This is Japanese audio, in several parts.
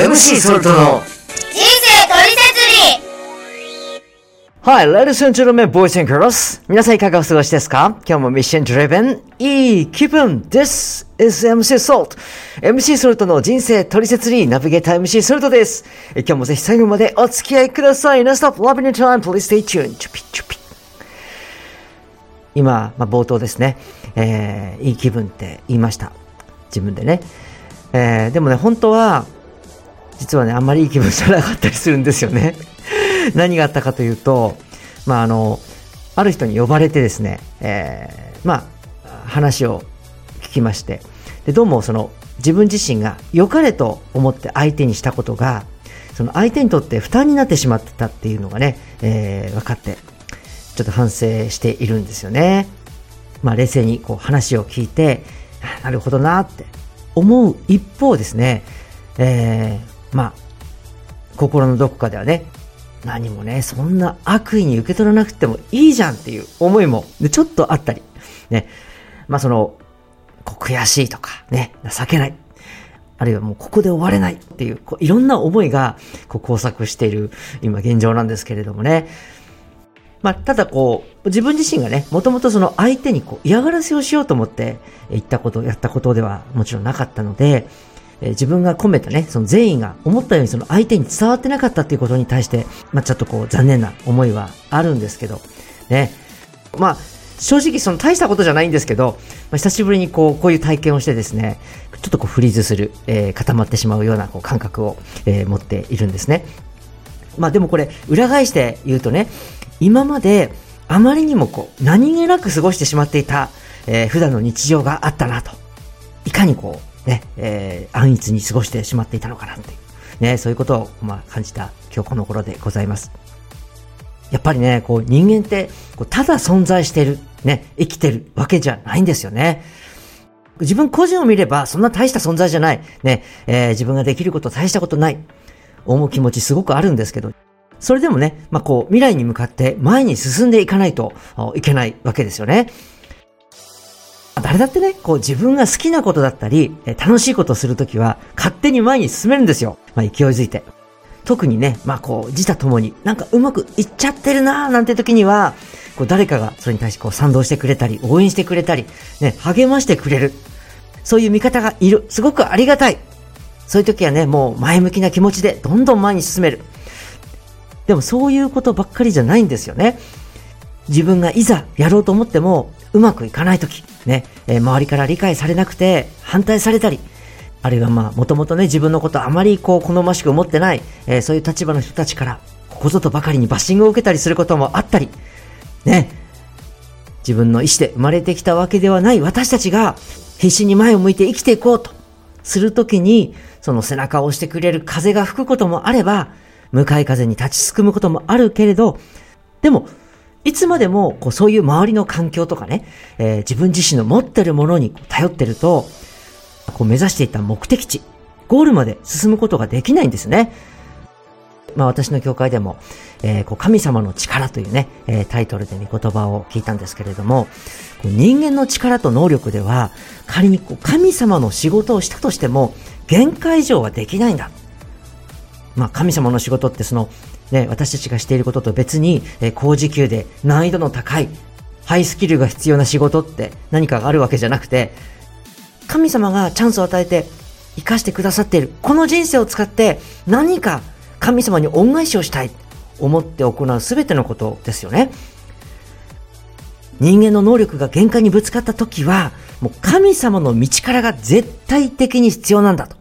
MC ソルトの人生トリセツリ Hi, ladies and gentlemen, boys and girls. 皆さんいかがお過ごしですか？今日もミッション driven いい気分 This is MC Salt. MC ソルトの人生トリセツリーナビゲーター MC ソルトです。え今日もぜひ最後までお付き合いください。Now stop loving your time. Please stay tuned. チュピチュピ今、まあ、冒頭ですね、えー、いい気分って言いました。自分でね。えー、でもね、本当は、実はね、あんまりいい気分じゃなかったりするんですよね。何があったかというと、まあ、あの、ある人に呼ばれてですね、えー、まあ、話を聞きまして、で、どうもその、自分自身が良かれと思って相手にしたことが、その相手にとって負担になってしまってたっていうのがね、えー、分かって、ちょっと反省しているんですよね。まあ、冷静にこう話を聞いて、なるほどなって思う一方ですね、えー、まあ、心のどこかではね、何もね、そんな悪意に受け取らなくてもいいじゃんっていう思いも、ちょっとあったり、ね。まあその、悔しいとか、ね、情けない。あるいはもうここで終われないっていう、こういろんな思いがこう交錯している今現状なんですけれどもね。まあ、ただこう、自分自身がね、もともとその相手にこう嫌がらせをしようと思って言ったこと、やったことではもちろんなかったので、えー自分が込めたね、その善意が思ったようにその相手に伝わってなかったっていうことに対して、まあ、ちょっとこう残念な思いはあるんですけど、ね。まあ、正直その大したことじゃないんですけど、まあ、久しぶりにこう、こういう体験をしてですね、ちょっとこうフリーズする、えー固まってしまうようなこう感覚を、えー持っているんですね。まあでもこれ、裏返して言うとね、今まであまりにもこう、何気なく過ごしてしまっていた、えー普段の日常があったなと。いかにこう、ね、えー安逸に過ごしてしまっていたのかなっていう、ね、そういうことを、まあ、感じた今日この頃でございます。やっぱりね、こう人間って、こうただ存在してる、ね、生きてるわけじゃないんですよね。自分個人を見れば、そんな大した存在じゃない。ね、えー自分ができること大したことない。思う気持ちすごくあるんですけど、それでもね、まあ、こう、未来に向かって前に進んでいかないといけないわけですよね。誰だってね、こう自分が好きなことだったり、楽しいことをするときは、勝手に前に進めるんですよ。まあ、勢いづいて。特にね、まあこう、自他ともになんかうまくいっちゃってるなーなんて時には、こう誰かがそれに対してこう賛同してくれたり、応援してくれたり、ね、励ましてくれる。そういう味方がいる。すごくありがたい。そういう時はね、もう前向きな気持ちでどんどん前に進める。でもそういうことばっかりじゃないんですよね。自分がいざやろうと思ってもうまくいかないとき、ね、えー周りから理解されなくて反対されたり、あるいはまあ、もともとね、自分のことあまりこう、好ましく思ってない、えーそういう立場の人たちから、ここぞとばかりにバッシングを受けたりすることもあったり、ね、自分の意思で生まれてきたわけではない私たちが、必死に前を向いて生きていこうとするときに、その背中を押してくれる風が吹くこともあれば、向かい風に立ちすくむこともあるけれど、でも、いつまでもこうそういう周りの環境とかね、えー自分自身の持ってるものに頼ってると、こう目指していた目的地、ゴールまで進むことができないんですね。まあ私の教会でも、えーこう神様の力というね、えータイトルで御言葉を聞いたんですけれども、こう人間の力と能力では、仮にこう神様の仕事をしたとしても、限界以上はできないんだ。まあ、神様の仕事ってその、ね、私たちがしていることと別に、えー高時給で難易度の高い、ハイスキルが必要な仕事って何かがあるわけじゃなくて、神様がチャンスを与えて生かしてくださっている。この人生を使って何か神様に恩返しをしたい。思って行うすべてのことですよね。人間の能力が限界にぶつかった時は、もう神様の道からが絶対的に必要なんだと。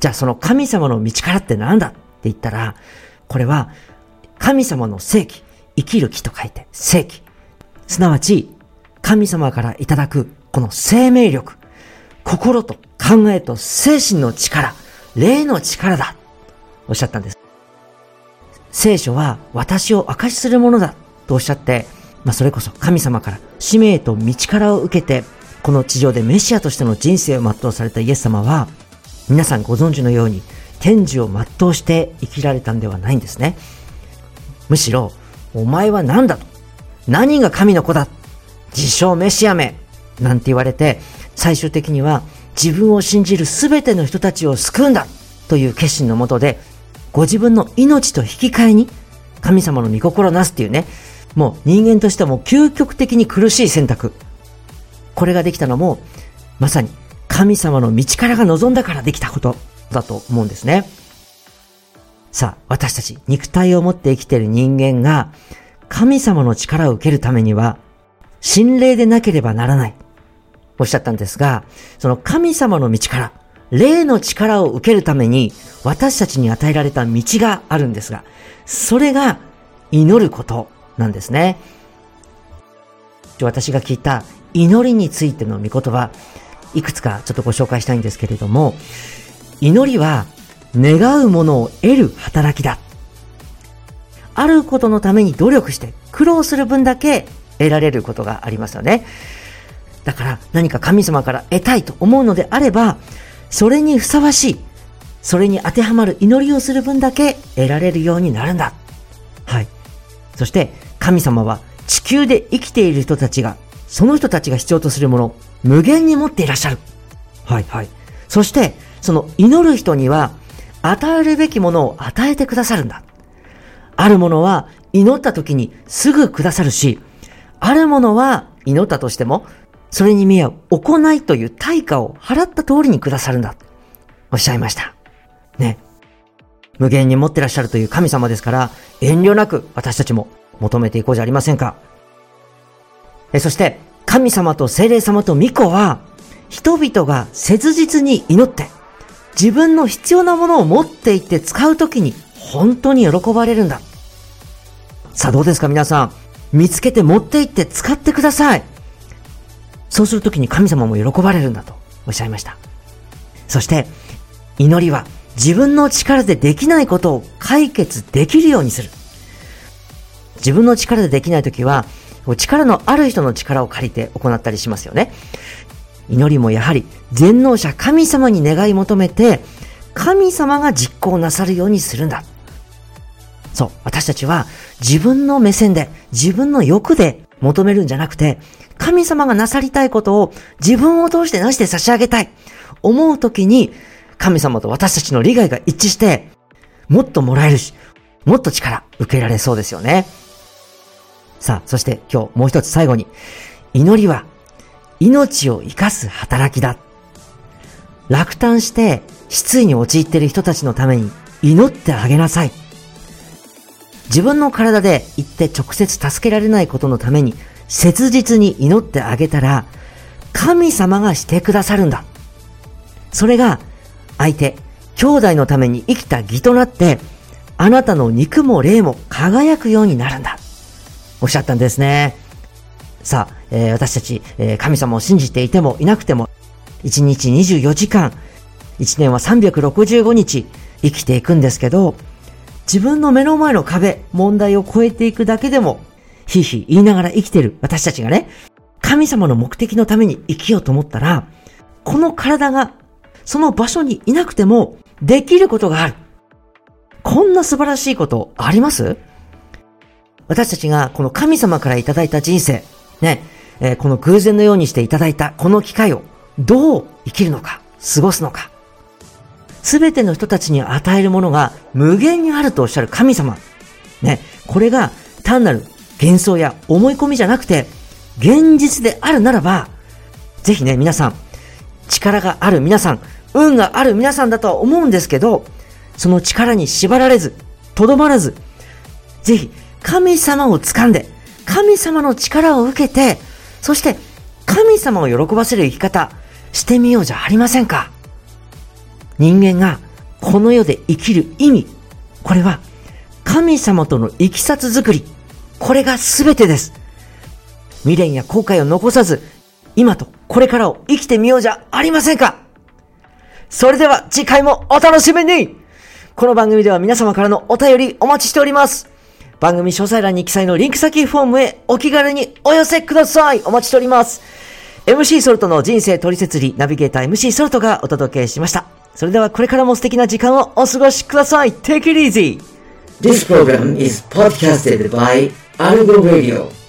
じゃあその神様の道からって何だって言ったら、これは神様の正義、生きる木と書いて正義。すなわち、神様からいただくこの生命力、心と考えと精神の力、霊の力だ。おっしゃったんです。聖書は私を証しするものだとおっしゃって、まあそれこそ神様から使命と道からを受けて、この地上でメシアとしての人生を全うされたイエス様は、皆さんご存知のように天寿を全うして生きられたんではないんですね。むしろ、お前は何だと。何が神の子だ。自称メシアめ。なんて言われて、最終的には自分を信じる全ての人たちを救うんだ。という決心のもとで、ご自分の命と引き換えに神様の御心をなすっていうね、もう人間としてはもう究極的に苦しい選択。これができたのも、まさに神様の道からが望んだからできたことだと思うんですね。さあ、私たち肉体を持って生きている人間が神様の力を受けるためには、心霊でなければならない。おっしゃったんですが、その神様の道から、霊の力を受けるために私たちに与えられた道があるんですが、それが祈ることなんですね。私が聞いた祈りについての御言葉、いくつかちょっとご紹介したいんですけれども、祈りは願うものを得る働きだ。あることのために努力して苦労する分だけ得られることがありますよね。だから何か神様から得たいと思うのであれば、それにふさわしい、それに当てはまる祈りをする分だけ得られるようになるんだ。はい。そして神様は地球で生きている人たちが、その人たちが必要とするもの、無限に持っていらっしゃる。はいはい。そして、その祈る人には、与えるべきものを与えてくださるんだ。あるものは祈った時にすぐくださるし、あるものは祈ったとしても、それに見合う行いという対価を払った通りにくださるんだ。おっしゃいました。ね。無限に持ってらっしゃるという神様ですから、遠慮なく私たちも求めていこうじゃありませんか。えそして、神様と精霊様と巫女は、人々が切実に祈って、自分の必要なものを持っていって使うときに本当に喜ばれるんだ。さあどうですか皆さん。見つけて持って行って使ってください。そうするときに神様も喜ばれるんだとおっしゃいました。そして、祈りは自分の力でできないことを解決できるようにする。自分の力でできないときは、力のある人の力を借りて行ったりしますよね。祈りもやはり全能者神様に願い求めて、神様が実行なさるようにするんだ。そう、私たちは自分の目線で、自分の欲で求めるんじゃなくて、神様がなさりたいことを自分を通してなして差し上げたい。思うときに、神様と私たちの利害が一致して、もっともらえるし、もっと力受けられそうですよね。さあ、そして今日もう一つ最後に、祈りは命を生かす働きだ。落胆して失意に陥っている人たちのために祈ってあげなさい。自分の体で言って直接助けられないことのために切実に祈ってあげたら神様がしてくださるんだ。それが相手、兄弟のために生きた義となってあなたの肉も霊も輝くようになるんだ。おっしゃったんですね。さあ、えー、私たち、えー、神様を信じていてもいなくても、1日24時間、1年は365日生きていくんですけど、自分の目の前の壁、問題を超えていくだけでも、ひいひい言いながら生きてる私たちがね、神様の目的のために生きようと思ったら、この体がその場所にいなくてもできることがある。こんな素晴らしいことあります？私たちがこの神様からいただいた人生、ね、えー、この偶然のようにしていただいたこの機会をどう生きるのか、過ごすのか。すべての人たちに与えるものが無限にあるとおっしゃる神様。ね、これが単なる幻想や思い込みじゃなくて、現実であるならば、ぜひね、皆さん、力がある皆さん、運がある皆さんだとは思うんですけど、その力に縛られず、とどまらず、ぜひ神様を掴んで、神様の力を受けて、そして神様を喜ばせる生き方してみようじゃありませんか。人間がこの世で生きる意味、これは神様との生きさつづくり、これが全てです。未練や後悔を残さず、今とこれからを生きてみようじゃありませんか。それでは次回もお楽しみにこの番組では皆様からのお便りお待ちしております。番組詳細欄に記載のリンク先フォームへお気軽にお寄せください。お待ちしております。MC ソルトの人生取説理ナビゲーター MC ソルトがお届けしました。それではこれからも素敵な時間をお過ごしください。Take it easy! This program is podcasted by Algo Radio.